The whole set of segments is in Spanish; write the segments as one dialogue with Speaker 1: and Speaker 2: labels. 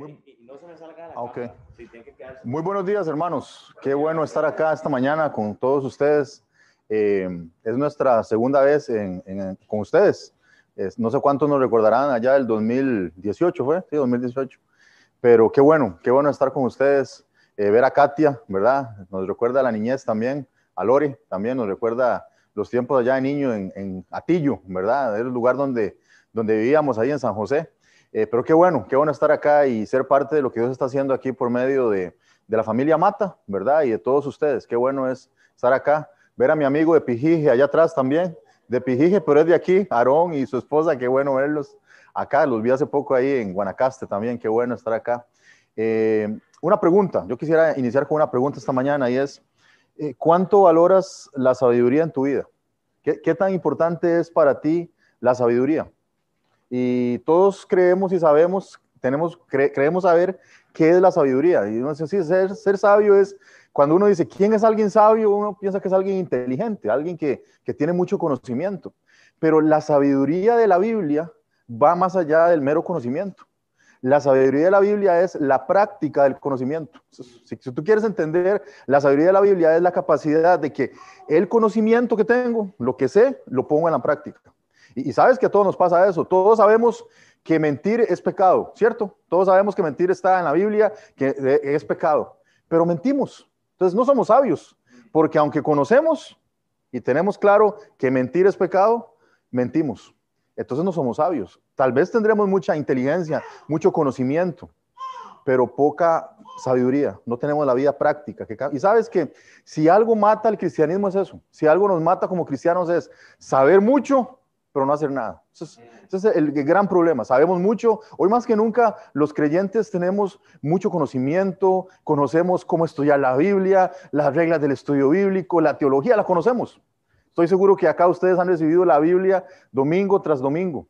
Speaker 1: Muy,
Speaker 2: Y, y no se me salga de la
Speaker 1: ok.
Speaker 2: cámara. Sí, tiene que quedarse.
Speaker 1: muy buenos días, hermanos. Qué bueno estar acá esta mañana con todos ustedes. Eh, es nuestra segunda vez en- en- con ustedes. Es- no sé cuántos nos recordarán allá del 2018, ¿fue? Sí, 2018. Pero qué bueno, qué bueno estar con ustedes. Eh, ver a Katia, ¿verdad? Nos recuerda a la niñez también. A Lori también nos recuerda los tiempos allá de niño en, en Atillo, ¿verdad? Era el lugar donde, donde vivíamos ahí en San José. Eh, pero qué bueno, qué bueno estar acá y ser parte de lo que Dios está haciendo aquí por medio de, de la familia Mata, ¿verdad? Y de todos ustedes. Qué bueno es estar acá. Ver a mi amigo de Pijije allá atrás también, de Pijije, pero es de aquí, Aarón y su esposa, qué bueno verlos acá. Los vi hace poco ahí en Guanacaste también, qué bueno estar acá. Eh, una pregunta, yo quisiera iniciar con una pregunta esta mañana y es, eh, ¿cuánto valoras la sabiduría en tu vida? ¿Qué, qué tan importante es para ti la sabiduría? Y todos creemos y sabemos, tenemos, cre- creemos saber qué es la sabiduría. Y uno dice, sí, ser, sabio es, cuando uno dice, ¿quién es alguien sabio? Uno piensa que es alguien inteligente, alguien que, que tiene mucho conocimiento. Pero la sabiduría de la Biblia va más allá del mero conocimiento. La sabiduría de la Biblia es la práctica del conocimiento. Si, si tú quieres entender, la sabiduría de la Biblia es la capacidad de que el conocimiento que tengo, lo que sé, lo pongo en la práctica. Y, sabes que a todos nos pasa eso. Todos sabemos que mentir es pecado, ¿cierto? Todos sabemos que mentir está en la Biblia, que eh, es pecado. Pero mentimos. Entonces no somos sabios, porque aunque conocemos y tenemos claro que mentir es pecado, mentimos. Entonces no somos sabios. Tal vez tendremos mucha inteligencia, mucho conocimiento, pero poca sabiduría. No tenemos la vida práctica. Y sabes que si algo mata al cristianismo es eso. Si algo nos mata como cristianos es saber mucho, pero no hacer nada. Ese es, el gran problema. Sabemos mucho. Hoy más que nunca los creyentes tenemos mucho conocimiento, conocemos cómo estudiar la Biblia, las reglas del estudio bíblico, la teología, la conocemos. Estoy seguro que acá ustedes han recibido la Biblia domingo tras domingo.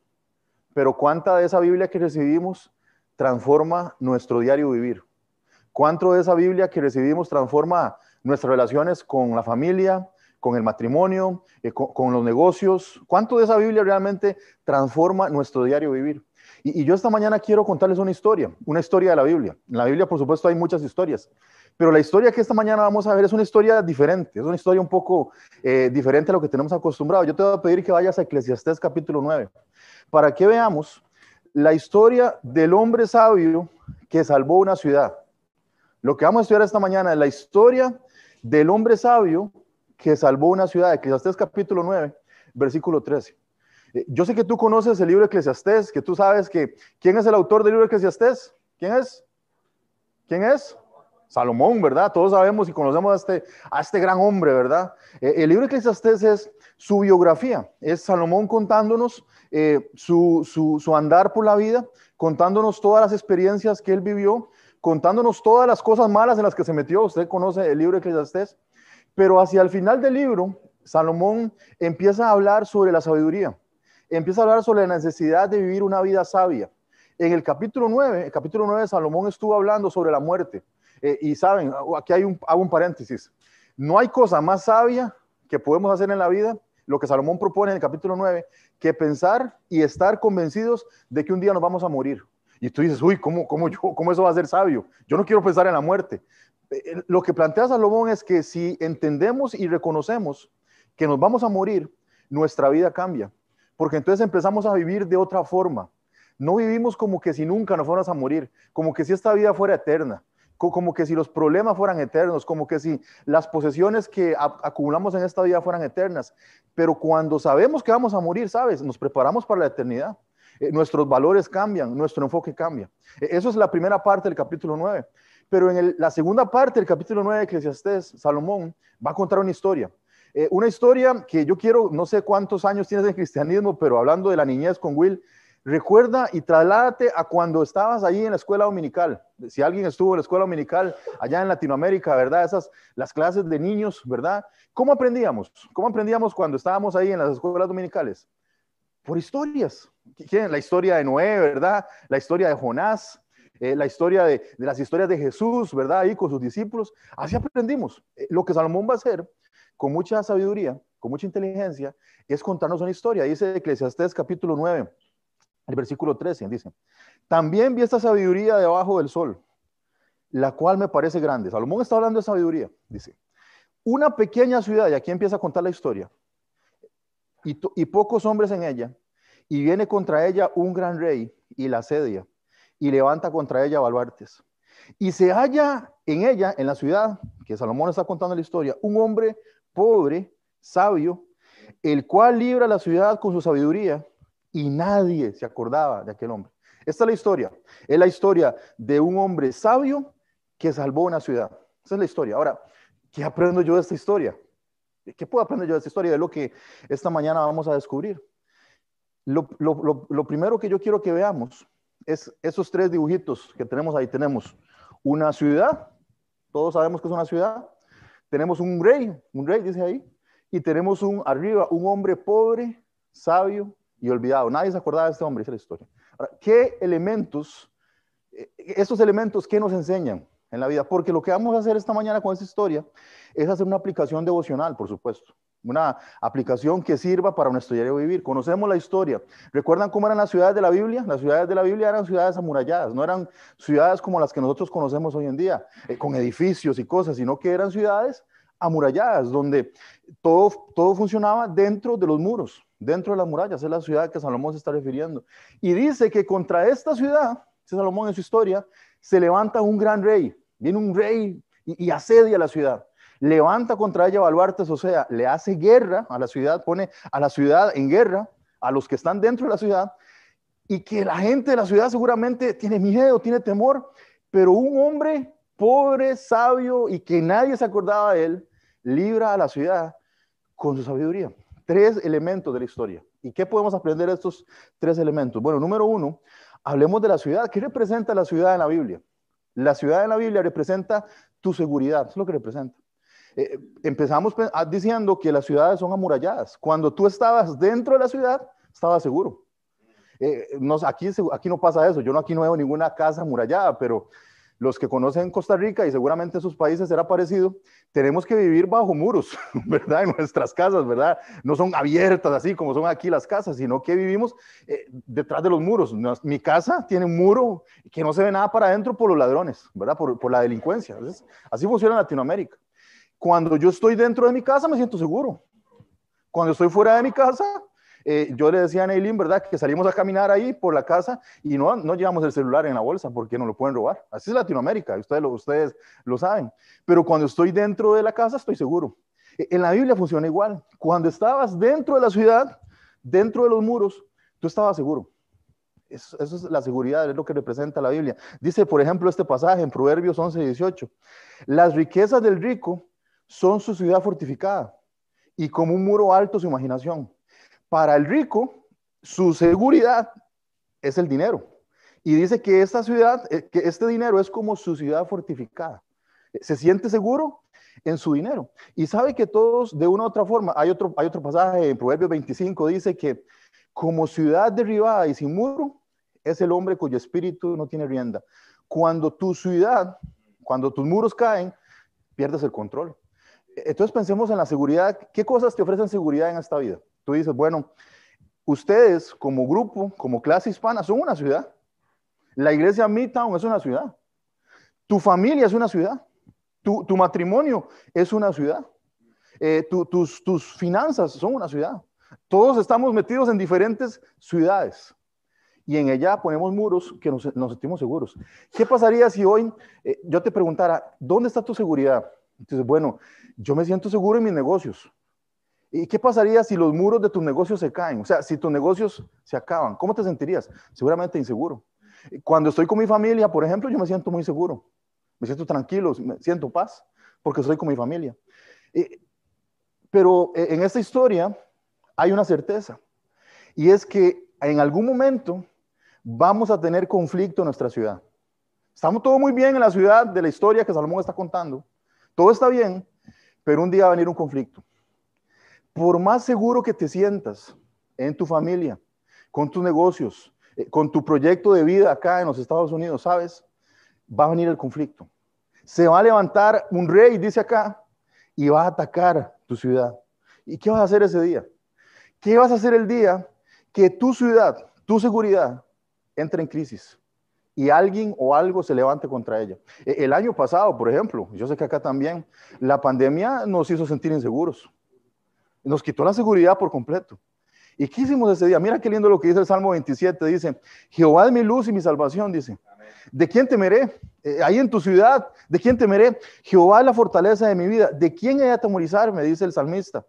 Speaker 1: Pero ¿cuánta de esa Biblia que recibimos transforma nuestro diario vivir? ¿Cuánto de esa Biblia que recibimos transforma nuestras relaciones con la familia, con el matrimonio, eh, con, los negocios? ¿Cuánto de esa Biblia realmente transforma nuestro diario vivir? Y, y yo esta mañana quiero contarles una historia, una historia de la Biblia. En la Biblia, por supuesto, hay muchas historias, pero la historia que esta mañana vamos a ver es una historia diferente, es una historia un poco eh, diferente a lo que tenemos acostumbrado. Yo te voy a pedir que vayas a Eclesiastés capítulo 9, para que veamos la historia del hombre sabio que salvó una ciudad. Lo que vamos a estudiar esta mañana es la historia del hombre sabio que salvó una ciudad. Eclesiastés capítulo 9, versículo 13. Eh, Yo sé que tú conoces el libro de Eclesiastés, que tú sabes que quién es el autor del libro de Eclesiastés. ¿Quién es? ¿Quién es? Salomón, ¿verdad? Todos sabemos y conocemos a este, a este gran hombre, ¿verdad? Eh, el libro Eclesiastés es su biografía, es Salomón contándonos eh, su, su, su andar por la vida, contándonos todas las experiencias que él vivió, contándonos todas las cosas malas en las que se metió. Usted conoce el libro de Eclesiastés, pero hacia el final del libro, Salomón empieza a hablar sobre la sabiduría, empieza a hablar sobre la necesidad de vivir una vida sabia. En el capítulo 9, el capítulo 9, Salomón estuvo hablando sobre la muerte. Eh, y saben, aquí hay un, hago un paréntesis. No hay cosa más sabia que podemos hacer en la vida, lo que Salomón propone en el capítulo 9, que pensar y estar convencidos de que un día nos vamos a morir. Y tú dices, uy, ¿cómo, cómo, yo, ¿cómo eso va a ser sabio? Yo no quiero pensar en la muerte. Eh, Lo que plantea Salomón es que si entendemos y reconocemos que nos vamos a morir, nuestra vida cambia. Porque entonces empezamos a vivir de otra forma. No vivimos como que si nunca nos fuéramos a morir, como que si esta vida fuera eterna, co- como que si los problemas fueran eternos, como que si las posesiones que acumulamos en esta vida fueran eternas. Pero cuando sabemos que vamos a morir, ¿sabes? Nos preparamos para la eternidad. Eh, nuestros valores cambian, nuestro enfoque cambia. Eh, eso es la primera parte del capítulo 9. Pero en el- la segunda parte del capítulo 9 de Eclesiastés, Salomón va a contar una historia. Eh, una historia que yo quiero, no sé cuántos años tienes en cristianismo, pero hablando de la niñez con Will, recuerda y trasládate a cuando estabas ahí en la escuela dominical. Si alguien estuvo en la escuela dominical allá en Latinoamérica, ¿verdad? Esas, las clases de niños, ¿verdad? ¿Cómo aprendíamos? ¿Cómo aprendíamos cuando estábamos ahí en las escuelas dominicales? Por historias. La historia de Noé, ¿verdad? La historia de Jonás, eh, la historia de, de, las historias de Jesús, ¿verdad? Ahí con sus discípulos. Así aprendimos. Eh, lo que Salomón va a hacer con mucha sabiduría, con mucha inteligencia, es contarnos una historia. Dice Eclesiastés capítulo 9, El versículo 13 dice, también vi esta sabiduría debajo del sol, la cual me parece grande. Salomón está hablando de sabiduría, dice. Una pequeña ciudad, y aquí empieza a contar la historia, y, y pocos hombres en ella, y viene contra ella un gran rey y la asedia, y levanta contra ella baluartes. Y se halla en ella, en la ciudad, que Salomón está contando la historia, un hombre pobre, sabio, el cual libra la ciudad con su sabiduría y nadie se acordaba de aquel hombre. Esta es la historia. Es la historia de un hombre sabio que salvó una ciudad. Esa es la historia. Ahora, ¿qué aprendo yo de esta historia? ¿Qué puedo aprender yo de esta historia? De lo que esta mañana vamos a descubrir. Lo primero que yo quiero que veamos es esos tres dibujitos que tenemos ahí. Tenemos una ciudad, todos sabemos que es una ciudad. Tenemos un rey, un rey dice ahí, y tenemos un arriba, un hombre pobre, sabio y olvidado. Nadie se acordaba de este hombre, dice la historia. ¿qué elementos, eh, estos elementos, qué nos enseñan en la vida? Porque lo que vamos a hacer esta mañana con esta historia es hacer una aplicación devocional, por supuesto. Una aplicación que sirva para nuestro diario vivir. Conocemos la historia. ¿Recuerdan cómo eran las ciudades de la Biblia? Las ciudades de la Biblia eran ciudades amuralladas, no eran ciudades como las que nosotros conocemos hoy en día, eh, con edificios y cosas, sino que eran ciudades amuralladas, donde todo, todo funcionaba dentro de los muros, dentro de las murallas. Es la ciudad que Salomón se está refiriendo. Y dice que contra esta ciudad, dice Salomón en su historia, se levanta un gran rey. Viene un rey y, asedia la ciudad. Levanta contra ella baluartes, o sea, le hace guerra a la ciudad, pone a la ciudad en guerra, a los que están dentro de la ciudad, y que la gente de la ciudad seguramente tiene miedo, tiene temor, pero un hombre pobre, sabio y que nadie se acordaba de él, libra a la ciudad con su sabiduría. Tres elementos de la historia. ¿Y qué podemos aprender de estos tres elementos? Bueno, número uno, hablemos de la ciudad. ¿Qué representa la ciudad en la Biblia? La ciudad en la Biblia representa tu seguridad, es lo que representa. Eh, empezamos ah, diciendo que las ciudades son amuralladas. Cuando tú estabas dentro de la ciudad, estabas seguro. Eh, no, aquí, aquí no pasa eso. Yo no, aquí no veo ninguna casa amurallada, pero los que conocen Costa Rica y seguramente sus países será parecido, tenemos que vivir bajo muros, ¿verdad? En nuestras casas, ¿verdad? No son abiertas así como son aquí las casas, sino que vivimos eh, detrás de los muros. Mi casa tiene un muro que no se ve nada para adentro por los ladrones, ¿verdad? Por, la delincuencia. así funciona en Latinoamérica. Cuando yo estoy dentro de mi casa me siento seguro. Cuando estoy fuera de mi casa eh, yo le decía a Neilin, ¿verdad? Que salimos a caminar ahí por la casa y no, no llevamos el celular en la bolsa porque no lo pueden robar. Así es Latinoamérica, ustedes lo, ustedes lo saben. Pero cuando estoy dentro de la casa estoy seguro. E, en la Biblia funciona igual. Cuando estabas dentro de la ciudad, dentro de los muros, tú estabas seguro. Eso, eso, es la seguridad, es lo que representa la Biblia. Dice, por ejemplo, este pasaje en Proverbios 11, 18. Las riquezas del rico son su ciudad fortificada y como un muro alto su imaginación. Para el rico, su seguridad es el dinero. Y dice que esta ciudad, eh, que este dinero es como su ciudad fortificada. Se siente seguro en su dinero. Y sabe que todos, de una u otra forma, hay otro, hay otro pasaje en Proverbios 25, dice que como ciudad derribada y sin muro, es el hombre cuyo espíritu no tiene rienda. Cuando tu ciudad, cuando tus muros caen, pierdes el control. Entonces pensemos en la seguridad. ¿Qué cosas te ofrecen seguridad en esta vida? Tú dices, bueno, ustedes como grupo, como clase hispana, son una ciudad. La iglesia Midtown es una ciudad. Tu familia es una ciudad. Tu, matrimonio es una ciudad. Eh, tus, tus finanzas son una ciudad. Todos estamos metidos en diferentes ciudades y en ella ponemos muros que nos, sentimos seguros. ¿Qué pasaría si hoy eh, yo te preguntara, ¿dónde está tu seguridad? Entonces, bueno, yo me siento seguro en mis negocios. ¿Y qué pasaría si los muros de tus negocios se caen? O sea, si tus negocios se acaban, ¿cómo te sentirías? Seguramente inseguro. Cuando estoy con mi familia, por ejemplo, yo me siento muy seguro. Me siento tranquilo, me siento paz, porque estoy con mi familia. Pero eh, en esta historia hay una certeza, y es que en algún momento vamos a tener conflicto en nuestra ciudad. Estamos todo muy bien en la ciudad de la historia que Salomón está contando. Todo está bien, pero un día va a venir un conflicto por más seguro que te sientas en tu familia, con tus negocios, eh, con tu proyecto de vida acá en los Estados Unidos, ¿sabes? Va a venir el conflicto. Se va a levantar un rey, dice acá, y va a atacar tu ciudad. ¿Y qué vas a hacer ese día? ¿Qué vas a hacer el día que tu ciudad, tu seguridad entra en crisis y alguien o algo se levante contra ella. E, el año pasado, por ejemplo, yo sé que acá también, la pandemia nos hizo sentir inseguros. Nos quitó la seguridad por completo. ¿Y qué hicimos ese día? Mira qué lindo lo que dice el Salmo 27. Dice, Jehová es mi luz y mi salvación, dice. ¿De quién temeré? Eh, ahí en tu ciudad, ¿de quién temeré? Jehová es la fortaleza de mi vida. ¿De quién he de atemorizar? Me dice el salmista.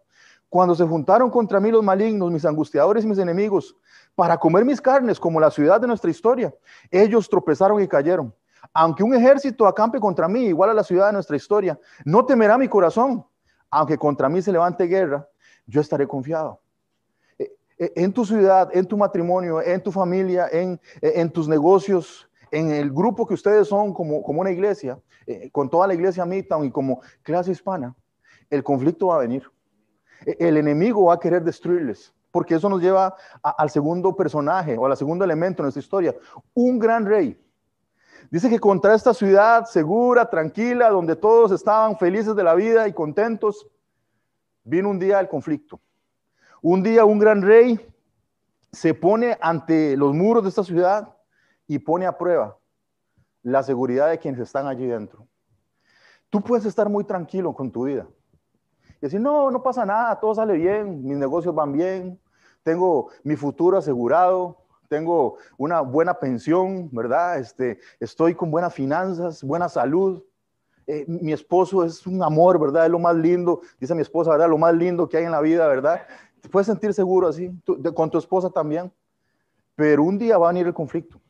Speaker 1: Cuando se juntaron contra mí los malignos, mis angustiadores y mis enemigos, para comer mis carnes, como la ciudad de nuestra historia, ellos tropezaron y cayeron. Aunque un ejército acampe contra mí, igual a la ciudad de nuestra historia, no temerá mi corazón. Aunque contra mí se levante guerra, yo estaré confiado. E, e, en tu ciudad, en tu matrimonio, en tu familia, en, en tus negocios, en el grupo que ustedes son como, como una iglesia, eh, con toda la iglesia Midtown y como clase hispana, el conflicto va a venir. El enemigo va a querer destruirles, porque eso nos lleva al segundo personaje o al segundo elemento en nuestra historia, un gran rey. Dice que contra esta ciudad segura, tranquila, donde todos estaban felices de la vida y contentos, vino un día el conflicto. Un día un gran rey se pone ante los muros de esta ciudad y pone a prueba la seguridad de quienes están allí dentro. Tú puedes estar muy tranquilo con tu vida y decir, no, no pasa nada, todo sale bien, mis negocios van bien, tengo mi futuro asegurado, tengo una buena pensión, ¿verdad? Este, estoy con buenas finanzas, buena salud. Eh, mi esposo es un amor, ¿verdad? Es lo más lindo, dice mi esposa, ¿verdad? Lo más lindo que hay en la vida, ¿verdad? Te puedes sentir seguro así, con tu esposa también. Pero un día va a venir el conflicto.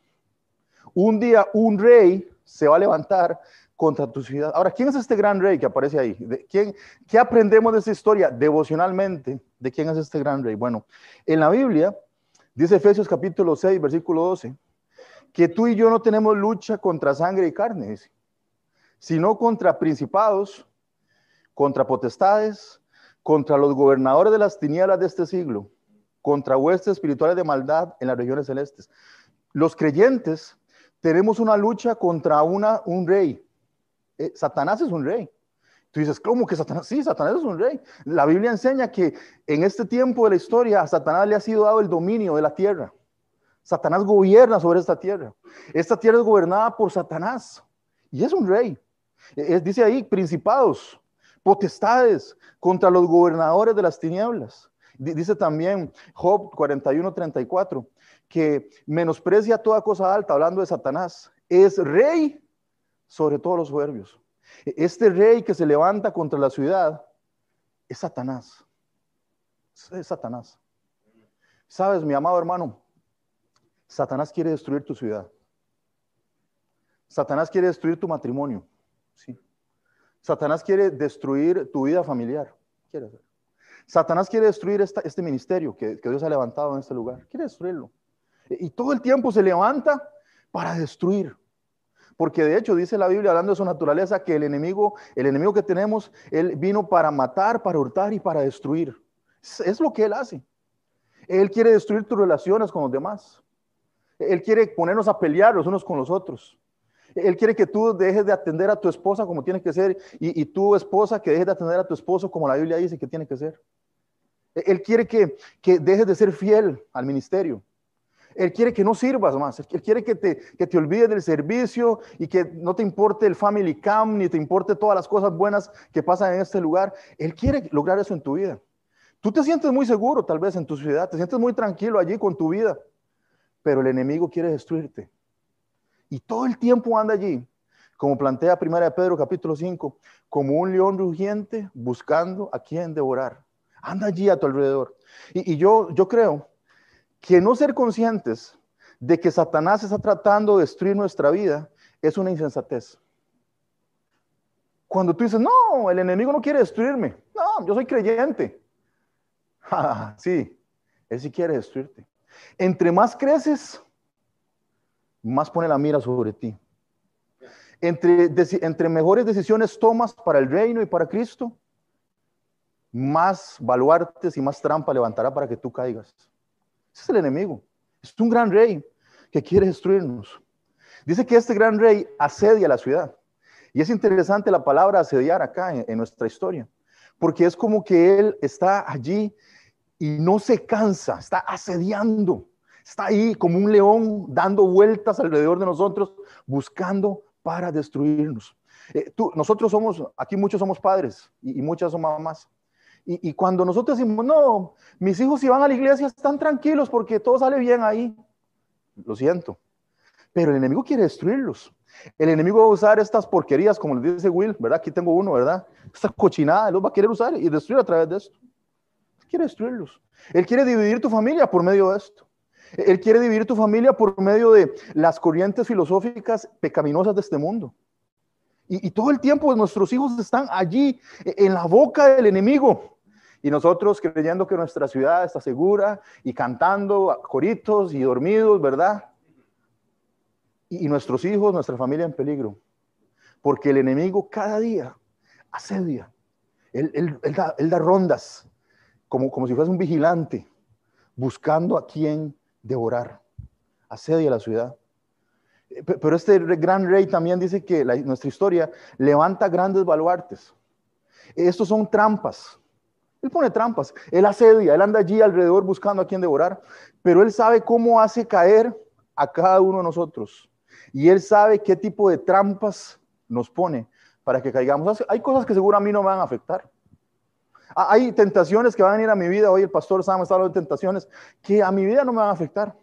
Speaker 1: Un día un rey se va a levantar contra tu ciudad. Ahora, ¿quién es este gran rey que aparece ahí? ¿De quién, ¿Qué aprendemos de esta historia devocionalmente? ¿De quién es este gran rey? Bueno, en la Biblia dice Efesios capítulo 6, versículo 12, que tú y yo no tenemos lucha contra sangre y carne, sino contra principados, contra potestades, contra los gobernadores de las tinieblas de este siglo, contra huestes espirituales de maldad en las regiones celestes. Los creyentes tenemos una lucha contra un rey. Eh, Satanás es un rey. Tú dices, ¿cómo que Satanás? Sí, Satanás es un rey. La Biblia enseña que en este tiempo de la historia a Satanás le ha sido dado el dominio de la tierra. Satanás gobierna sobre esta tierra. Esta tierra es gobernada por Satanás y es un rey. Es, dice ahí, principados, potestades contra los gobernadores de las tinieblas. Dice también Job 41, 34 que menosprecia toda cosa alta, hablando de Satanás, es rey sobre todos los soberbios. Este rey que se levanta contra la ciudad es Satanás. Es Satanás. Sabes, mi amado hermano, Satanás quiere destruir tu ciudad. Satanás quiere destruir tu matrimonio. Sí. Satanás quiere destruir tu vida familiar. Quiere Satanás quiere destruir este ministerio que Dios ha levantado en este lugar. Quiere destruirlo. Y todo el tiempo se levanta para destruir. Porque de hecho dice la Biblia hablando de su naturaleza que el enemigo, el enemigo que tenemos, él vino para matar, para hurtar y para destruir. Es, lo que él hace. Él quiere destruir tus relaciones con los demás. Él quiere ponernos a pelear los unos con los otros. Él quiere que tú dejes de atender a tu esposa como tiene que ser y, tu esposa que dejes de atender a tu esposo como la Biblia dice que tiene que ser. Él quiere que, que dejes de ser fiel al ministerio. Él quiere que no sirvas más. Él quiere que te, que te olvides del servicio y que no te importe el family cam ni te importe todas las cosas buenas que pasan en este lugar. Él quiere lograr eso en tu vida. Tú te sientes muy seguro tal vez en tu ciudad, te sientes muy tranquilo allí con tu vida, pero el enemigo quiere destruirte. Y todo el tiempo anda allí, como plantea Primera de Pedro capítulo 5, como un león rugiente buscando a quien devorar. Anda allí a tu alrededor. Y, y yo, yo creo que no ser conscientes de que Satanás está tratando de destruir nuestra vida es una insensatez. Cuando tú dices, no, el enemigo no quiere destruirme. No, yo soy creyente. sí, él sí quiere destruirte. Entre más creces, más pone la mira sobre ti. Entre, entre mejores decisiones tomas para el reino y para Cristo, más baluartes y más trampa levantará para que tú caigas. Es el enemigo. Es un gran rey que quiere destruirnos. Dice que este gran rey asedia la ciudad. Y es interesante la palabra asediar acá en, nuestra historia, porque es como que él está allí y no se cansa, está asediando, Está ahí como un león dando vueltas alrededor de nosotros, buscando para destruirnos. Eh, tú, nosotros somos, aquí muchos somos padres y, muchas son mamás. Y, cuando nosotros decimos, no, mis hijos si van a la iglesia están tranquilos porque todo sale bien ahí, lo siento. Pero el enemigo quiere destruirlos. El enemigo va a usar estas porquerías, como les dice Will, ¿verdad? Aquí tengo uno, ¿verdad? Esta cochinada, los va a querer usar y destruir a través de esto. Quiere destruirlos. Él quiere dividir tu familia por medio de esto. Él quiere dividir tu familia por medio de las corrientes filosóficas pecaminosas de este mundo. Y, todo el tiempo nuestros hijos están allí, en la boca del enemigo. Y nosotros creyendo que nuestra ciudad está segura y cantando coritos y dormidos, ¿verdad? y nuestros hijos, nuestra familia en peligro. Porque el enemigo cada día asedia. Él, él, da, rondas, como, como si fuese un vigilante, buscando a quien devorar. Asedia la ciudad. Pero este gran rey también dice que nuestra historia levanta grandes baluartes. Estos son trampas. Él pone trampas. Él asedia. Él anda allí alrededor buscando a quien devorar. Pero él sabe cómo hace caer a cada uno de nosotros. Y Él sabe qué tipo de trampas nos pone para que caigamos. Hay cosas que seguro a mí no me van a afectar. Hay tentaciones que van a venir a mi vida. Hoy el pastor Sam está hablando de tentaciones que a mi vida no me van a afectar,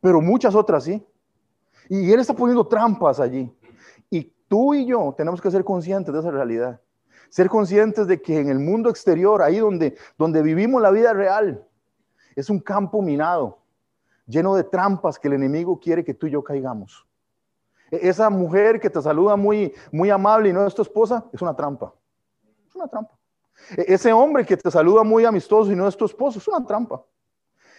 Speaker 1: pero muchas otras sí. Y Él está poniendo trampas allí. Y tú y yo tenemos que ser conscientes de esa realidad. Ser conscientes de que en el mundo exterior, ahí donde, donde vivimos la vida real, es un campo minado, lleno de trampas que el enemigo quiere que tú y yo caigamos. E-, esa mujer que te saluda muy, muy amable y no es tu esposa, es una trampa. Es una trampa. E-, ese hombre que te saluda muy amistoso y no es tu esposo, es una trampa.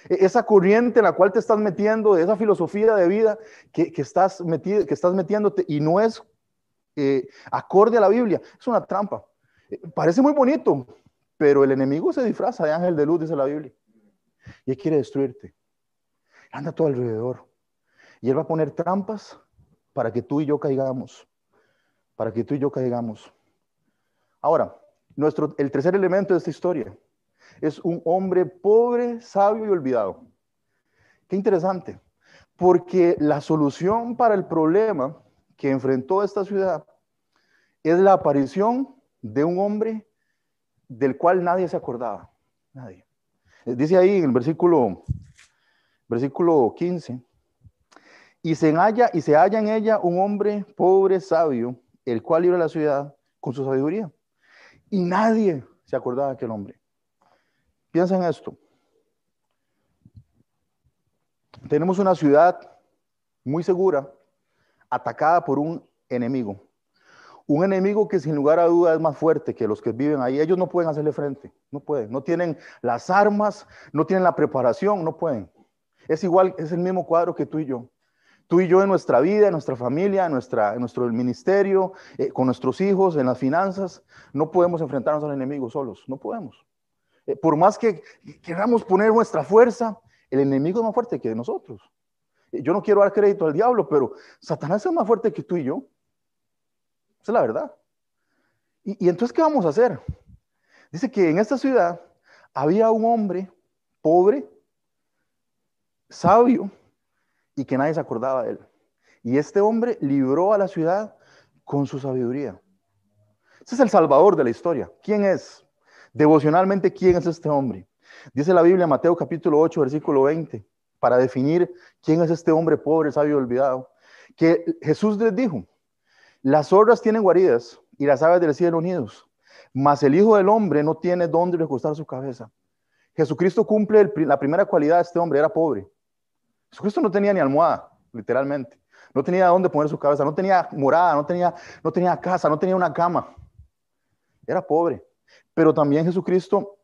Speaker 1: Esa corriente en la cual te estás metiendo, esa filosofía de vida que, estás, metido, que estás metiéndote y no es eh, acorde a la Biblia, es una trampa. Parece muy bonito, pero el enemigo se disfraza de ángel de luz, dice la Biblia. Y él quiere destruirte. Anda a tu alrededor. Y él va a poner trampas para que tú y yo caigamos, para que tú y yo caigamos. Ahora, nuestro, el tercer elemento de esta historia es un hombre pobre, sabio y olvidado. Qué interesante, porque la solución para el problema que enfrentó esta ciudad es la aparición de un hombre del cual nadie se acordaba. Nadie. Dice ahí en el versículo, versículo 15, y se halla, y se halla en ella un hombre pobre, sabio, el cual iba a la ciudad con su sabiduría. Y nadie se acordaba de aquel hombre. Piensa en esto. Tenemos una ciudad muy segura, atacada por un enemigo. Un enemigo que sin lugar a duda es más fuerte que los que viven ahí. Ellos no pueden hacerle frente, no pueden. No tienen las armas, no tienen la preparación, no pueden. Es igual, es el mismo cuadro que tú y yo. Tú y yo en nuestra vida, en nuestra familia, en, nuestra, en nuestro ministerio, eh, con nuestros hijos, en las finanzas, no podemos enfrentarnos al enemigo solos, no podemos. Eh, por más que queramos poner nuestra fuerza, el enemigo es más fuerte que nosotros. Eh, yo no quiero dar crédito al diablo, pero Satanás es más fuerte que tú y yo. Esa es la verdad. Y, y entonces, ¿qué vamos a hacer? Dice que en esta ciudad había un hombre pobre, sabio, y que nadie se acordaba de él. Y este hombre libró a la ciudad con su sabiduría. Ese es el salvador de la historia. ¿Quién es? Devocionalmente, ¿quién es este hombre? Dice la Biblia, Mateo capítulo 8, versículo 20, para definir quién es este hombre pobre, sabio olvidado, que Jesús les dijo, las zorras tienen guaridas y las aves del cielo unidos, mas el Hijo del Hombre no tiene dónde recostar su cabeza. Jesucristo cumple la primera cualidad de este hombre, era pobre. Jesucristo no tenía ni almohada, literalmente. No tenía dónde poner su cabeza, no tenía morada, no tenía, no tenía casa, no tenía una cama. Era pobre. Pero también Jesucristo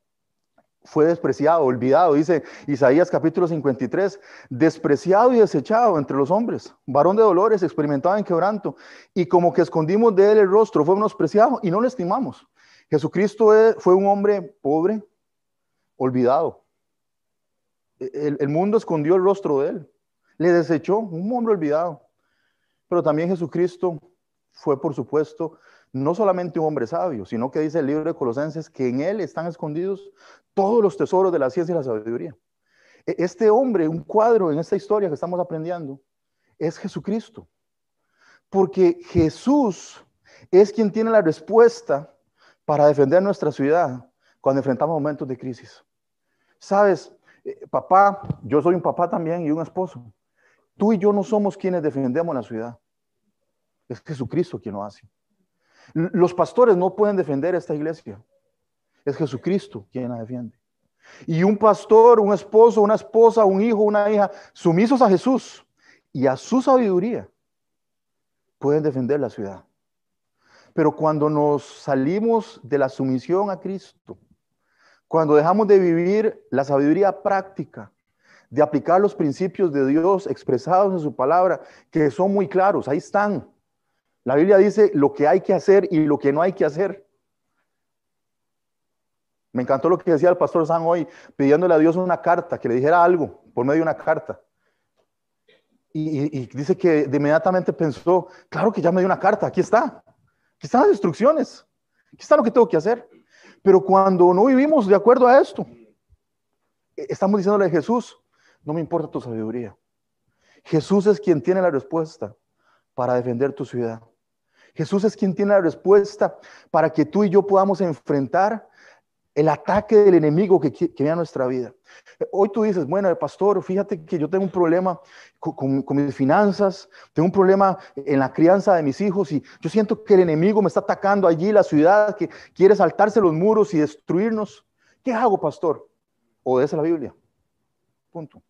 Speaker 1: fue despreciado, olvidado, dice Isaías capítulo 53, despreciado y desechado entre los hombres, varón de dolores, experimentado en quebranto, y como que escondimos de él el rostro, fue menospreciado y no lo estimamos. Jesucristo fue un hombre pobre, olvidado, el, mundo escondió el rostro de él, le desechó, un hombre olvidado. Pero también Jesucristo fue, por supuesto, no solamente un hombre sabio, sino que dice el libro de Colosenses que en él están escondidos todos los tesoros de la ciencia y la sabiduría. E, este hombre, un cuadro en esta historia que estamos aprendiendo, es Jesucristo. Porque Jesús es quien tiene la respuesta para defender nuestra ciudad cuando enfrentamos momentos de crisis. Sabes, eh, papá, yo soy un papá también y un esposo. Tú y yo no somos quienes defendemos la ciudad. Es Jesucristo quien lo hace. Los pastores no pueden defender esta iglesia. Es Jesucristo quien la defiende. Y un pastor, un esposo, una esposa, un hijo, una hija, sumisos a Jesús y a su sabiduría, pueden defender la ciudad. Pero cuando nos salimos de la sumisión a Cristo, cuando dejamos de vivir la sabiduría práctica, de aplicar los principios de Dios expresados en su palabra, que son muy claros, ahí están. La Biblia dice lo que hay que hacer y lo que no hay que hacer. Me encantó lo que decía el pastor San hoy, pidiéndole a Dios una carta, que le dijera algo por medio de una carta. Y, dice que de inmediatamente pensó, claro que ya me dio una carta, aquí está. Aquí están las instrucciones. Aquí está lo que tengo que hacer. Pero cuando no vivimos de acuerdo a esto, e, estamos diciéndole a Jesús, no me importa tu sabiduría. Jesús es quien tiene la respuesta para defender tu ciudad. Jesús es quien tiene la respuesta para que tú y yo podamos enfrentar el ataque del enemigo que, que a nuestra vida. Hoy tú dices, bueno, pastor, fíjate que yo tengo un problema con, mis finanzas, tengo un problema en la crianza de mis hijos y yo siento que el enemigo me está atacando allí, la ciudad, que quiere saltarse los muros y destruirnos. ¿Qué hago, pastor? Obedece la Biblia. Punto.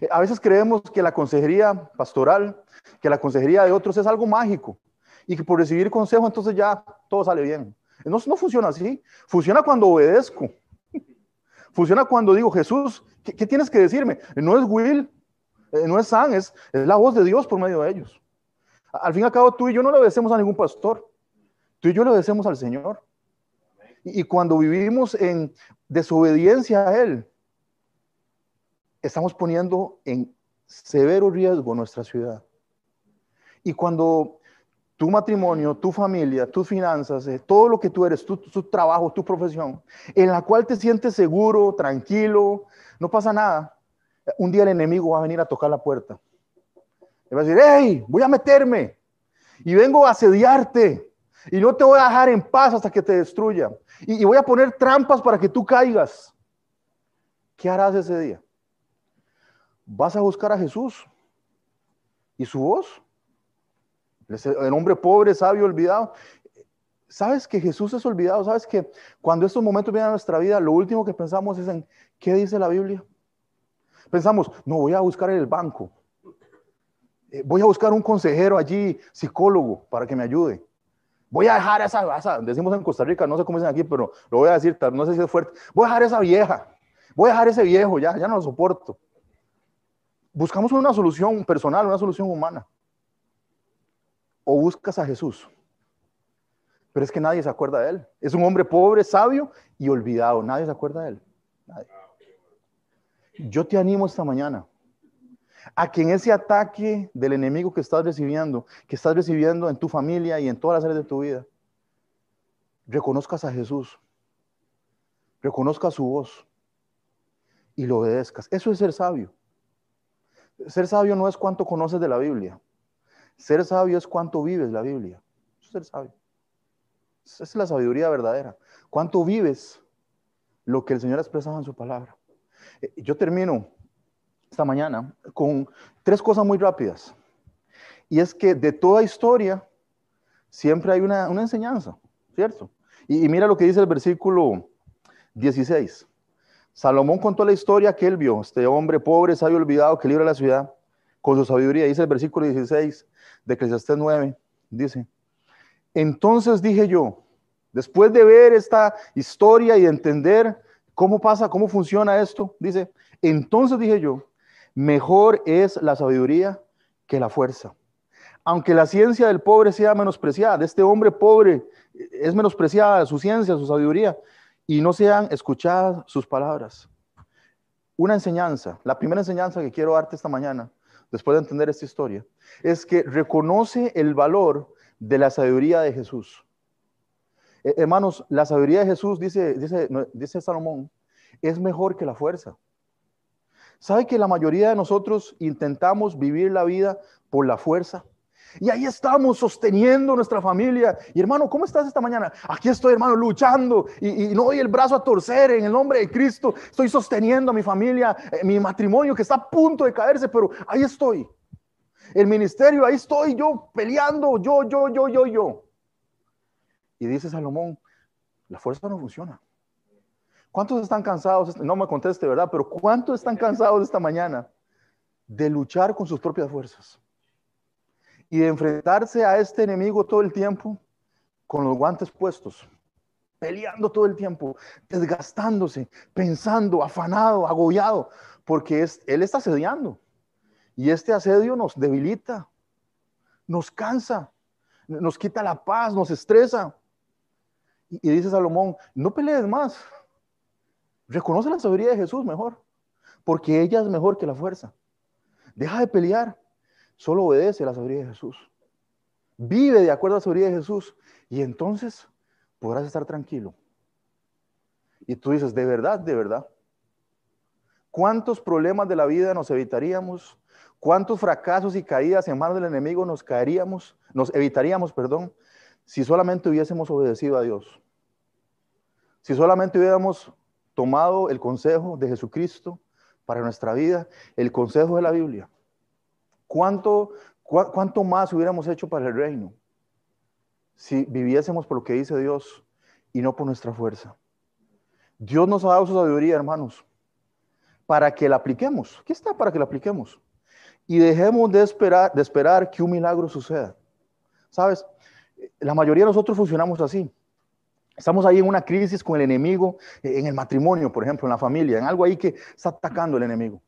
Speaker 1: Eh, a veces creemos que la consejería pastoral, que la consejería de otros es algo mágico y que por recibir consejo entonces ya todo sale bien. No, no funciona así. Funciona cuando obedezco. Funciona cuando digo, Jesús, ¿qué, tienes que decirme? No es Will, eh, no es San, es, la voz de Dios por medio de ellos. Al fin y al cabo, tú y yo no le obedecemos a ningún pastor. Tú y yo le obedecemos al Señor. Y, y cuando vivimos en desobediencia a Él, estamos poniendo en severo riesgo nuestra ciudad. Y cuando tu matrimonio, tu familia, tus finanzas, eh, todo lo que tú eres, tu, trabajo, tu profesión, en la cual te sientes seguro, tranquilo, no pasa nada. Un día el enemigo va a venir a tocar la puerta. Y va a decir, hey, voy a meterme y vengo a asediarte y no te voy a dejar en paz hasta que te destruya. Y, y voy a poner trampas para que tú caigas. ¿Qué harás ese día? ¿Vas a buscar a Jesús y su voz? El hombre pobre, sabio, olvidado. ¿Sabes que Jesús es olvidado? ¿Sabes que cuando estos momentos vienen a nuestra vida, lo último que pensamos es en qué dice la Biblia? Pensamos, no, voy a buscar en el banco. Eh, voy a buscar un consejero allí, psicólogo, para que me ayude. Voy a dejar esa, esa, decimos en Costa Rica, no sé cómo dicen aquí, pero lo voy a decir, no sé si es fuerte. Voy a dejar esa vieja. Voy a dejar ese viejo, ya, ya no lo soporto. Buscamos una solución personal, una solución humana o buscas a Jesús. Pero es que nadie se acuerda de él. Es un hombre pobre, sabio y olvidado. Nadie se acuerda de él. Yo te animo esta mañana a que en ese ataque del enemigo que estás recibiendo, que estás recibiendo en tu familia y en todas las áreas de tu vida, reconozcas a Jesús, reconozcas su voz y lo obedezcas. Eso es ser sabio. Ser sabio no es cuánto conoces de la Biblia. Ser sabio es cuánto vives la Biblia. Es ser sabio. Es la sabiduría verdadera. ¿Cuánto vives lo que el Señor ha expresado en su palabra? Eh, yo termino esta mañana con tres cosas muy rápidas. Y es que de toda historia siempre hay una, enseñanza, ¿cierto? Y, y, mira lo que dice el versículo 16. Salomón contó la historia que él vio, este hombre pobre, sabio, olvidado, que libra la ciudad con su sabiduría. Dice el versículo 16 de Eclesiastés 9, dice, entonces dije yo, después de ver esta historia y entender cómo pasa, cómo funciona esto, dice, entonces dije yo, mejor es la sabiduría que la fuerza. Aunque la ciencia del pobre sea menospreciada, de este hombre pobre es menospreciada su ciencia, su sabiduría, y no sean escuchadas sus palabras. Una enseñanza, la primera enseñanza que quiero darte esta mañana, después de entender esta historia, es que reconoce el valor de la sabiduría de Jesús. Eh, hermanos, la sabiduría de Jesús, dice, dice, dice Salomón, es mejor que la fuerza. ¿Sabe que la mayoría de nosotros intentamos vivir la vida por la fuerza? Y ahí estamos sosteniendo nuestra familia. Y hermano, ¿cómo estás esta mañana? Aquí estoy, hermano, luchando y, no doy el brazo a torcer en el nombre de Cristo. Estoy sosteniendo a mi familia, eh, mi matrimonio que está a punto de caerse, pero ahí estoy. El ministerio, ahí estoy yo peleando, yo, yo, yo, yo, yo. Y dice Salomón, la fuerza no funciona. ¿Cuántos están cansados? No me conteste, ¿verdad? Pero ¿cuántos están cansados esta mañana de luchar con sus propias fuerzas? Y de enfrentarse a este enemigo todo el tiempo con los guantes puestos, peleando todo el tiempo, desgastándose, pensando, afanado, agobiado, porque es, él está asediando. Y este asedio nos debilita, nos cansa, nos quita la paz, nos estresa. Y, y dice Salomón, no pelees más. Reconoce la sabiduría de Jesús mejor, porque ella es mejor que la fuerza. Deja de pelear, solo obedece la sabiduría de Jesús. Vive de acuerdo a la sabiduría de Jesús y entonces podrás estar tranquilo. Y tú dices, de verdad, de verdad. ¿Cuántos problemas de la vida nos evitaríamos? ¿Cuántos fracasos y caídas en manos del enemigo nos caeríamos, nos evitaríamos, perdón, si solamente hubiésemos obedecido a Dios? Si solamente hubiéramos tomado el consejo de Jesucristo para nuestra vida, el consejo de la Biblia, ¿cuánto, cuánto más hubiéramos hecho para el reino si viviésemos por lo que dice Dios y no por nuestra fuerza? Dios nos ha dado su sabiduría, hermanos, para que la apliquemos. Aquí está para que la apliquemos. Y dejemos de esperar, de esperar que un milagro suceda. ¿Sabes? La mayoría de nosotros funcionamos así. Estamos ahí en una crisis con el enemigo, en el matrimonio, por ejemplo, en la familia, en algo ahí que está atacando el enemigo.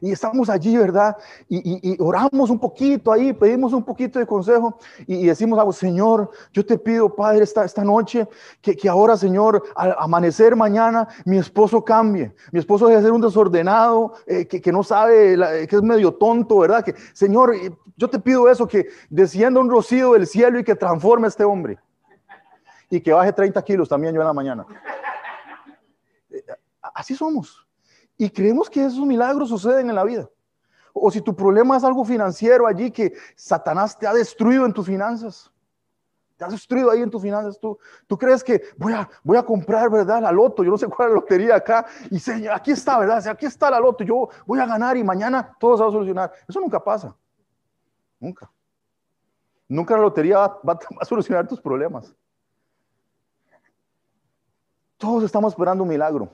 Speaker 1: Y estamos allí, ¿verdad? Y, oramos un poquito ahí, pedimos un poquito de consejo y, decimos algo, Señor, yo te pido, Padre, esta, esta noche, que, ahora, Señor, al amanecer mañana, mi esposo cambie. Mi esposo debe ser un desordenado, eh, que, no sabe, que es medio tonto, ¿verdad? Que, Señor, eh, yo te pido eso, que descienda un rocío del cielo y que transforme a este hombre y que baje 30 kilos también yo en la mañana. Así somos. Y creemos que esos milagros suceden en la vida. O si tu problema es algo financiero allí que Satanás te ha destruido en tus finanzas. Te has destruido ahí en tus finanzas. Tú, tú crees que voy a, voy a comprar, ¿verdad? La loto. Yo no sé cuál es la lotería acá. Y señor, aquí está, ¿verdad? Aquí está la loto. Yo voy a ganar y mañana todo se va a solucionar. Eso nunca pasa. Nunca. Nunca la lotería va a solucionar tus problemas. Todos estamos esperando un milagro.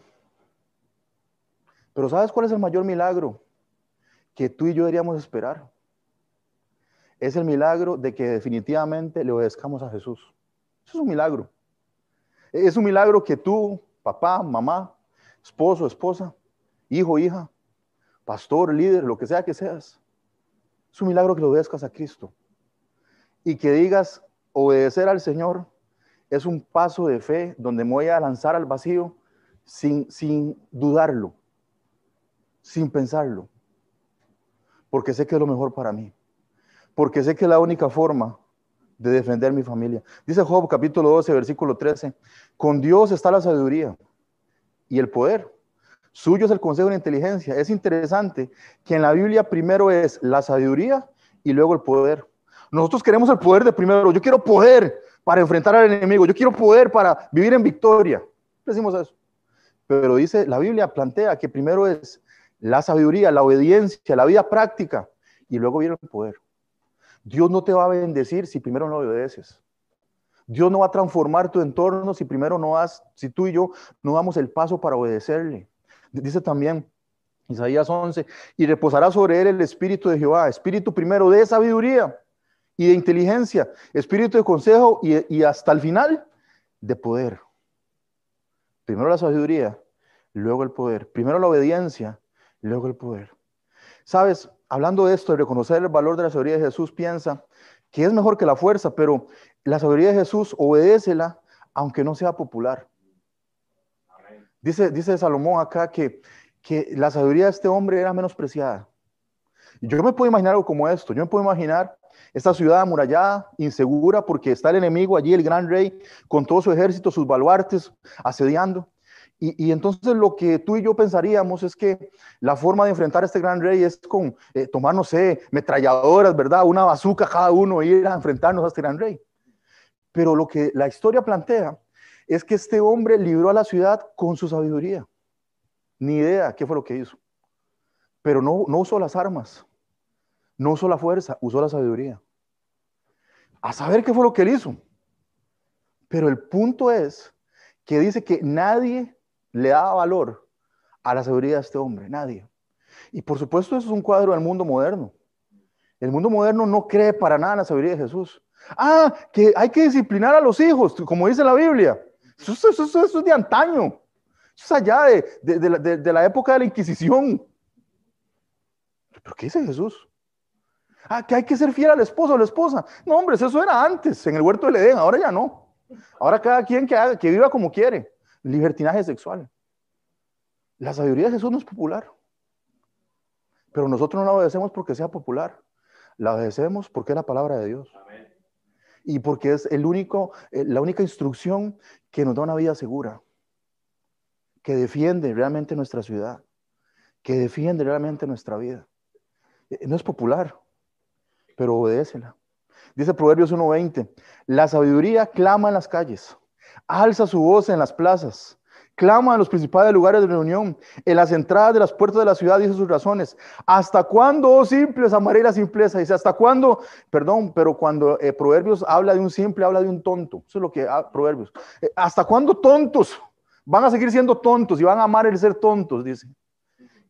Speaker 1: Pero ¿sabes cuál es el mayor milagro que tú y yo deberíamos esperar? Es el milagro de que definitivamente le obedezcamos a Jesús. Eso es un milagro. Es un milagro que tú, papá, mamá, esposo, esposa, hijo, hija, pastor, líder, lo que sea que seas, es un milagro que le obedezcas a Cristo. Y que digas, obedecer al Señor es un paso de fe donde me voy a lanzar al vacío sin, sin dudarlo, sin pensarlo, porque sé que es lo mejor para mí, porque sé que es la única forma de defender mi familia. Dice Job capítulo 12, versículo 13, con Dios está la sabiduría y el poder. Suyo es el consejo de inteligencia. Es interesante que en la Biblia primero es la sabiduría y luego el poder. Nosotros queremos el poder de primero. Yo quiero poder para enfrentar al enemigo. Yo quiero poder para vivir en victoria. Decimos eso. Pero dice, la Biblia plantea que primero es la sabiduría, la obediencia, la vida práctica y luego viene el poder. Dios no te va a bendecir si primero no obedeces. Dios no va a transformar tu entorno si primero no has, si tú y yo no damos el paso para obedecerle. Dice también Isaías 11, y reposará sobre él el espíritu de Jehová, espíritu primero de sabiduría y de inteligencia, espíritu de consejo y, hasta el final de poder. Primero la sabiduría, luego el poder. Primero la obediencia, luego el poder. Sabes, hablando de esto, de reconocer el valor de la sabiduría de Jesús, piensa que es mejor que la fuerza, pero la sabiduría de Jesús, obedécela aunque no sea popular. Dice, dice Salomón acá que, que la sabiduría de este hombre era menospreciada. Yo me puedo imaginar algo como esto. Yo me puedo imaginar esta ciudad amurallada, insegura, porque está el enemigo allí, el gran rey, con todo su ejército, sus baluartes, asediando. Y, entonces lo que tú y yo pensaríamos es que la forma de enfrentar a este gran rey es con eh, tomar, no sé, metralladoras, ¿verdad? Una bazuca cada uno ir a enfrentarnos a este gran rey. Pero lo que la historia plantea es que este hombre libró a la ciudad con su sabiduría. Ni idea qué fue lo que hizo. Pero no, no usó las armas, no usó la fuerza, usó la sabiduría. A saber qué fue lo que él hizo. Pero el punto es que dice que nadie le daba valor a la sabiduría de este hombre, nadie. Y por supuesto eso es un cuadro del mundo moderno. El mundo moderno no cree para nada en la sabiduría de Jesús. Ah, que hay que disciplinar a los hijos, como dice la Biblia. Eso, es de antaño. Eso es allá de, la, época de la Inquisición. ¿Pero qué dice Jesús? Ah, que hay que ser fiel al esposo o a la esposa. No, hombre, eso era antes, en el huerto del Edén, ahora ya no. Ahora cada quien que haga, que viva como quiere libertinaje sexual. La sabiduría de Jesús no es popular. Pero nosotros no la obedecemos porque sea popular. La obedecemos porque es la palabra de Dios. Y porque es el único, eh, la única instrucción que nos da una vida segura. Que defiende realmente nuestra ciudad. Que defiende realmente nuestra vida. Eh, no es popular, pero obedécela. Dice Proverbios 1.20, la sabiduría clama en las calles alza su voz en las plazas, clama en los principales lugares de reunión, en las entradas de las puertas de la ciudad, dice sus razones. ¿Hasta cuándo, oh simples, amaré la simpleza? Dice, ¿hasta cuándo? Perdón, pero cuando eh, Proverbios habla de un simple, habla de un tonto. Eso es lo que ah, Proverbios. Eh, ¿Hasta cuándo tontos? Van a seguir siendo tontos y van a amar el ser tontos, dice.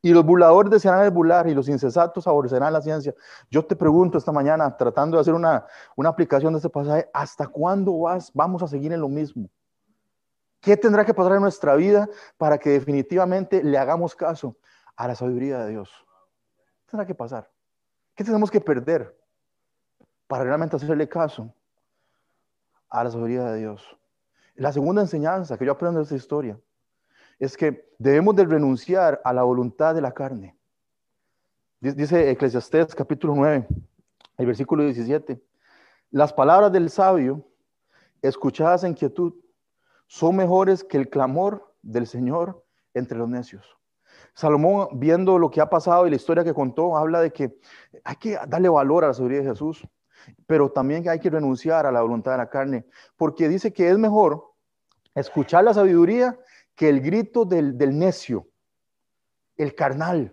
Speaker 1: Y los burladores desearán el y los insensatos aborrecerán la ciencia. Yo te pregunto esta mañana, tratando de hacer una, una aplicación de este pasaje, ¿hasta cuándo vas, vamos a seguir en lo mismo? ¿Qué tendrá que pasar en nuestra vida para que definitivamente le hagamos caso a la sabiduría de Dios? ¿Qué tendrá que pasar? ¿Qué tenemos que perder para realmente hacerle caso a la sabiduría de Dios? La segunda enseñanza que yo aprendo de esta historia es que debemos de renunciar a la voluntad de la carne. Dice Eclesiastés capítulo 9, el versículo 17. Las palabras del sabio, escuchadas en quietud, son mejores que el clamor del Señor entre los necios. Salomón, viendo lo que ha pasado y la historia que contó, habla de que hay que darle valor a la sabiduría de Jesús, pero también hay que renunciar a la voluntad de la carne, porque dice que es mejor escuchar la sabiduría que el grito del, necio, el carnal.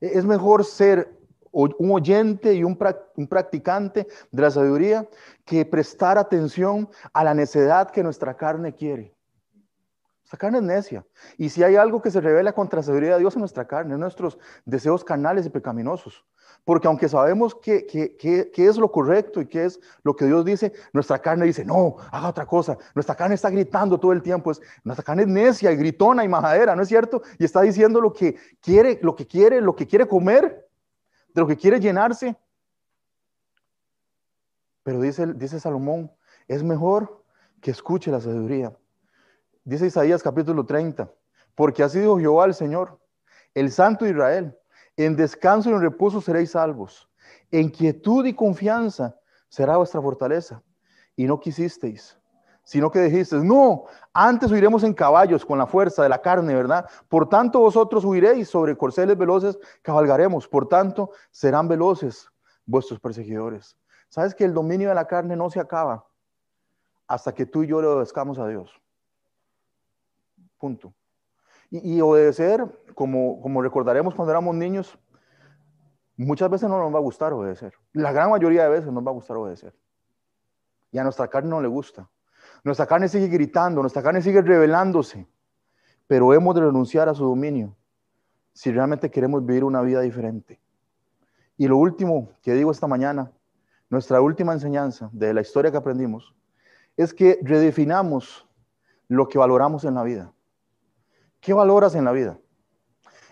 Speaker 1: Es mejor ser un oyente y un, practicante de la sabiduría que prestar atención a la necedad que nuestra carne quiere. Nuestra carne es necia. Y si hay algo que se revela contra la sabiduría de Dios en nuestra carne, en nuestros deseos carnales y pecaminosos. Porque aunque sabemos qué que, es lo correcto y qué es lo que Dios dice, nuestra carne dice, no, haga otra cosa. Nuestra carne está gritando todo el tiempo. Es, nuestra carne es necia y gritona y majadera, ¿no es cierto? Y está diciendo lo que quiere, lo que quiere, lo que quiere comer de lo que quiere llenarse. Pero dice, dice Salomón, es mejor que escuche la sabiduría. Dice Isaías capítulo 30, porque ha sido Jehová el Señor, el Santo Israel. En descanso y en reposo seréis salvos. En quietud y confianza será vuestra fortaleza. Y no quisisteis sino que dijiste, no, antes huiremos en caballos con la fuerza de la carne, ¿verdad? Por tanto vosotros huiréis sobre corceles veloces, cabalgaremos, por tanto serán veloces vuestros perseguidores. ¿Sabes que el dominio de la carne no se acaba hasta que tú y yo le obedezcamos a Dios? Punto. Y, obedecer, como, como recordaremos cuando éramos niños, muchas veces no nos va a gustar obedecer. La gran mayoría de veces nos va a gustar obedecer. Y a nuestra carne no le gusta. Nuestra carne sigue gritando, nuestra carne sigue revelándose, pero hemos de renunciar a su dominio si realmente queremos vivir una vida diferente. Y lo último que digo esta mañana, nuestra última enseñanza de la historia que aprendimos, es que redefinamos lo que valoramos en la vida. ¿Qué valoras en la vida?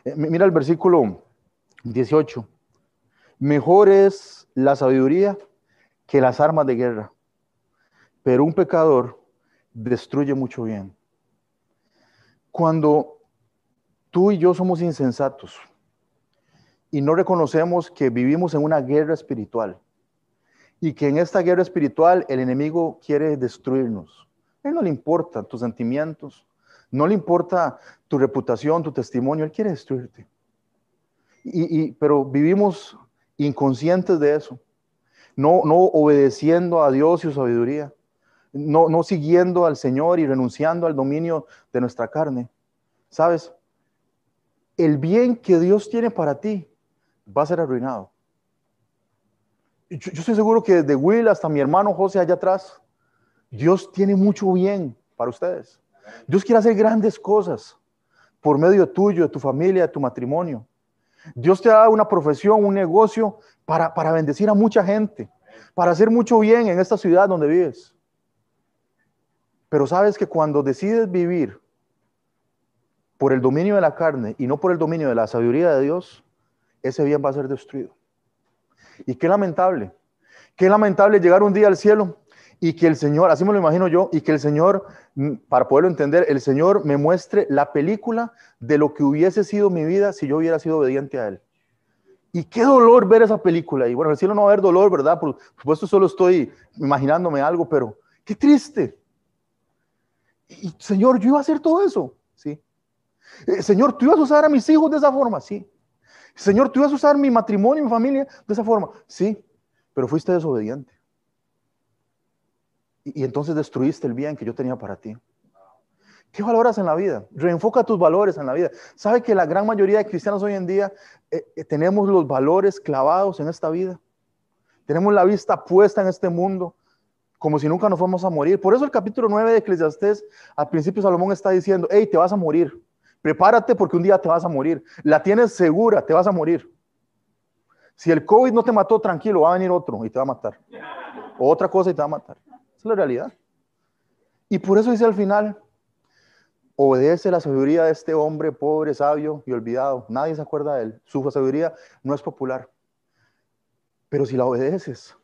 Speaker 1: Eh, mira el versículo 18. Mejor es la sabiduría que las armas de guerra, pero un pecador destruye mucho bien. Cuando tú y yo somos insensatos y no reconocemos que vivimos en una guerra espiritual y que en esta guerra espiritual el enemigo quiere destruirnos. A él no le importan tus sentimientos, No le importa tu reputación, tu testimonio, Él quiere destruirte. Y, pero vivimos inconscientes de eso, no, no obedeciendo a Dios y su sabiduría, no, no siguiendo al Señor y renunciando al dominio de nuestra carne. ¿Sabes? El bien que Dios tiene para ti va a ser arruinado. Yo, yo estoy seguro que desde Will hasta mi hermano José allá atrás, Dios tiene mucho bien para ustedes. Dios quiere hacer grandes cosas por medio tuyo, de tu familia, de tu matrimonio. Dios te ha dado una profesión, un negocio para, para bendecir a mucha gente, para hacer mucho bien en esta ciudad donde vives. Pero sabes que cuando decides vivir por el dominio de la carne y no por el dominio de la sabiduría de Dios, ese bien va a ser destruido. Y qué lamentable, qué lamentable llegar un día al cielo y que el Señor, así me lo imagino yo, y que el Señor, mm, para poderlo entender, el Señor me muestre la película de lo que hubiese sido mi vida si yo hubiera sido obediente a Él. Y qué dolor ver esa película. Y bueno, en el cielo no va a haber dolor, ¿verdad? Por supuesto, solo estoy imaginándome algo, pero qué triste. Y Señor, yo iba a hacer todo eso, ¿sí? Eh, Señor, tú ibas a usar a mis hijos de esa forma, sí. Señor, tú ibas a usar mi matrimonio, mi familia de esa forma, sí. Pero fuiste desobediente. Y, entonces destruiste el bien que yo tenía para ti. ¿Qué valoras en la vida? Reenfoca tus valores en la vida. ¿Sabe que la gran mayoría de cristianos hoy en día eh, eh, tenemos los valores clavados en esta vida? Tenemos la vista puesta en este mundo como si nunca nos fuéramos a morir. Por eso el capítulo 9 de Eclesiastés, al principio Salomón está diciendo, hey, te vas a morir. Prepárate porque un día te vas a morir. La tienes segura, te vas a morir. Si el COVID no te mató, tranquilo, va a venir otro y te va a matar. O otra cosa y te va a matar es la realidad. Y por eso dice al final, obedece la sabiduría de este hombre pobre, sabio y olvidado. Nadie se acuerda de él. Su sabiduría no es popular. Pero si la obedeces,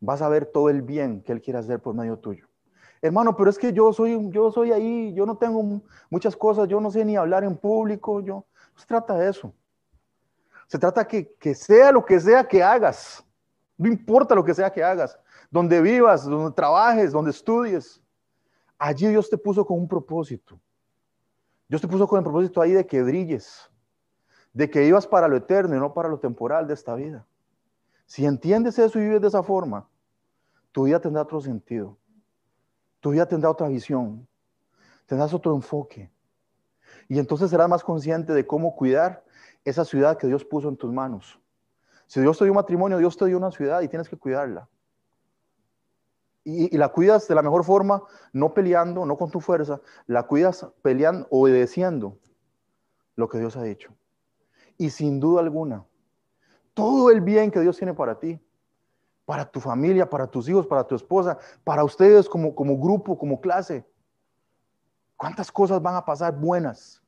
Speaker 1: vas a ver todo el bien que él quiere hacer por medio tuyo. Hermano, pero es que yo soy, yo soy ahí, yo no tengo muchas cosas, yo no sé ni hablar en público, yo, no se trata de eso. Se trata que, que sea lo que sea que hagas, no importa lo que sea que hagas, donde vivas, donde trabajes, donde estudies. Allí Dios te puso con un propósito. Dios te puso con el propósito ahí de que brilles, de que vivas para lo eterno y no para lo temporal de esta vida. Si entiendes eso y vives de esa forma, tu vida tendrá otro sentido. Tu vida tendrá otra visión. Tendrás otro enfoque. Y entonces serás más consciente de cómo cuidar esa ciudad que Dios puso en tus manos. Si Dios te dio un matrimonio, Dios te dio una ciudad y tienes que cuidarla y, la cuidas de la mejor forma, no peleando, no con tu fuerza, la cuidas peleando, obedeciendo lo que Dios ha dicho. Y sin duda alguna, todo el bien que Dios tiene para ti, para tu familia, para tus hijos, para tu esposa, para ustedes como, como grupo, como clase, ¿cuántas cosas van a pasar buenas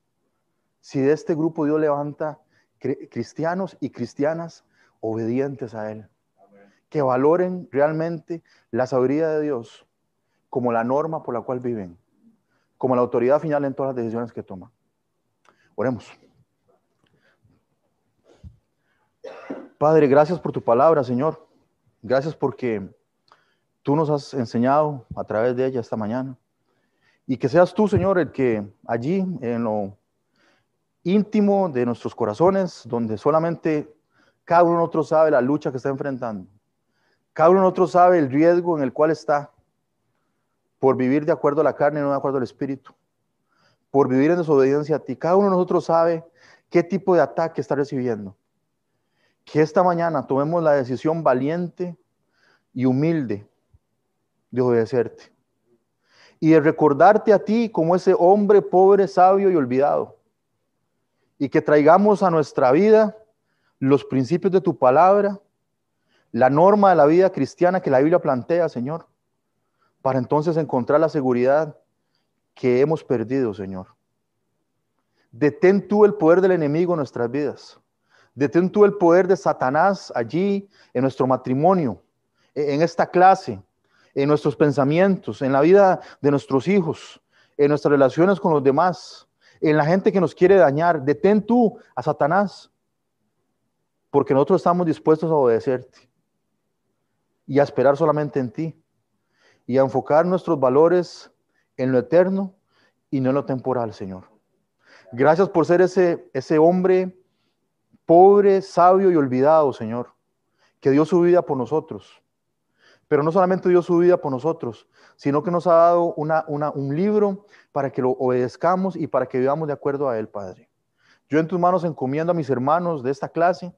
Speaker 1: si de este grupo Dios levanta cristianos y cristianas obedientes a Él? Que valoren realmente la sabiduría de Dios como la norma por la cual viven, como la autoridad final en todas las decisiones que toman. Oremos. Padre, gracias por tu palabra, Señor. Gracias porque tú nos has enseñado a través de ella esta mañana. Y que seas tú, Señor, el que allí, en lo íntimo de nuestros corazones, donde solamente cada uno de nosotros sabe la lucha que está enfrentando, cada uno de nosotros sabe el riesgo en el cual está por vivir de acuerdo a la carne y no de acuerdo al espíritu, por vivir en desobediencia a ti. Cada uno de nosotros sabe qué tipo de ataque está recibiendo. Que esta mañana tomemos la decisión valiente y humilde de obedecerte y de recordarte a ti como ese hombre pobre, sabio y olvidado. Y que traigamos a nuestra vida los principios de tu palabra la norma de la vida cristiana que la Biblia plantea, Señor, para entonces encontrar la seguridad que hemos perdido, Señor. Detén tú el poder del enemigo en nuestras vidas. Detén tú el poder de Satanás allí en nuestro matrimonio, en esta clase, en nuestros pensamientos, en la vida de nuestros hijos, en nuestras relaciones con los demás, en la gente que nos quiere dañar. Detén tú a Satanás, porque nosotros estamos dispuestos a obedecerte y a esperar solamente en ti y a enfocar nuestros valores en lo eterno y no en lo temporal, Señor. Gracias por ser ese, ese hombre pobre, sabio y olvidado, Señor, que dio su vida por nosotros. Pero no solamente dio su vida por nosotros, sino que nos ha dado una, un libro para que lo obedezcamos y para que vivamos de acuerdo a Él, Padre. Yo en tus manos encomiendo a mis hermanos de esta clase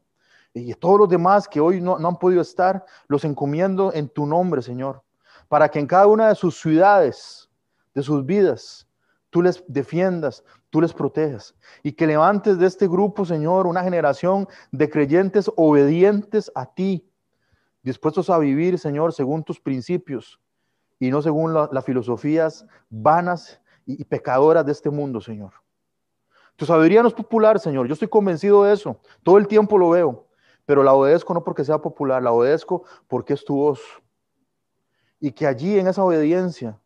Speaker 1: y todos los demás que hoy no, han podido estar, los encomiendo en tu nombre, Señor, para que en cada una de sus ciudades, de sus vidas, tú les defiendas, tú les protejas y que levantes de este grupo, Señor, una generación de creyentes obedientes a ti, dispuestos a vivir, Señor, según tus principios y no según las filosofías vanas y, pecadoras de este mundo, Señor. Tu sabiduría no es popular, Señor. Yo estoy convencido de eso. Todo el tiempo lo veo. Pero la obedezco no porque sea popular, la obedezco porque es tu voz. Y que allí en esa obediencia,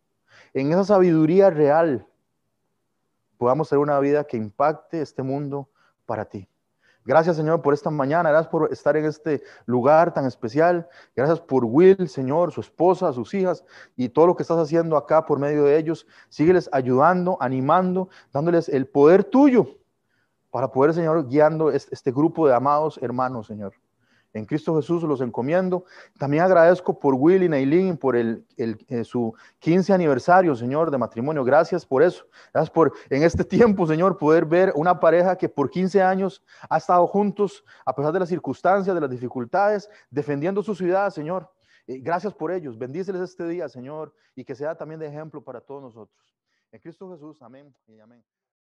Speaker 1: en esa sabiduría real, podamos tener una vida que impacte este mundo para ti. Gracias, Señor, por esta mañana. Gracias por estar en este lugar tan especial. Gracias por Will, Señor, su esposa, sus hijas y todo lo que estás haciendo acá por medio de ellos. Sígueles ayudando, animando, dándoles el poder tuyo para poder, Señor, guiando este grupo de amados hermanos, Señor. En Cristo Jesús los encomiendo. También agradezco por Will y Nailin por el, eh, su 15 aniversario, Señor, de matrimonio. Gracias por eso. Gracias por en este tiempo, Señor, poder ver una pareja que por 15 años ha estado juntos a pesar de las circunstancias, de las dificultades, defendiendo su ciudad, Señor. gracias por ellos. Bendíceles este día, Señor, y que sea también de ejemplo para todos nosotros. En Cristo Jesús, amén y amén.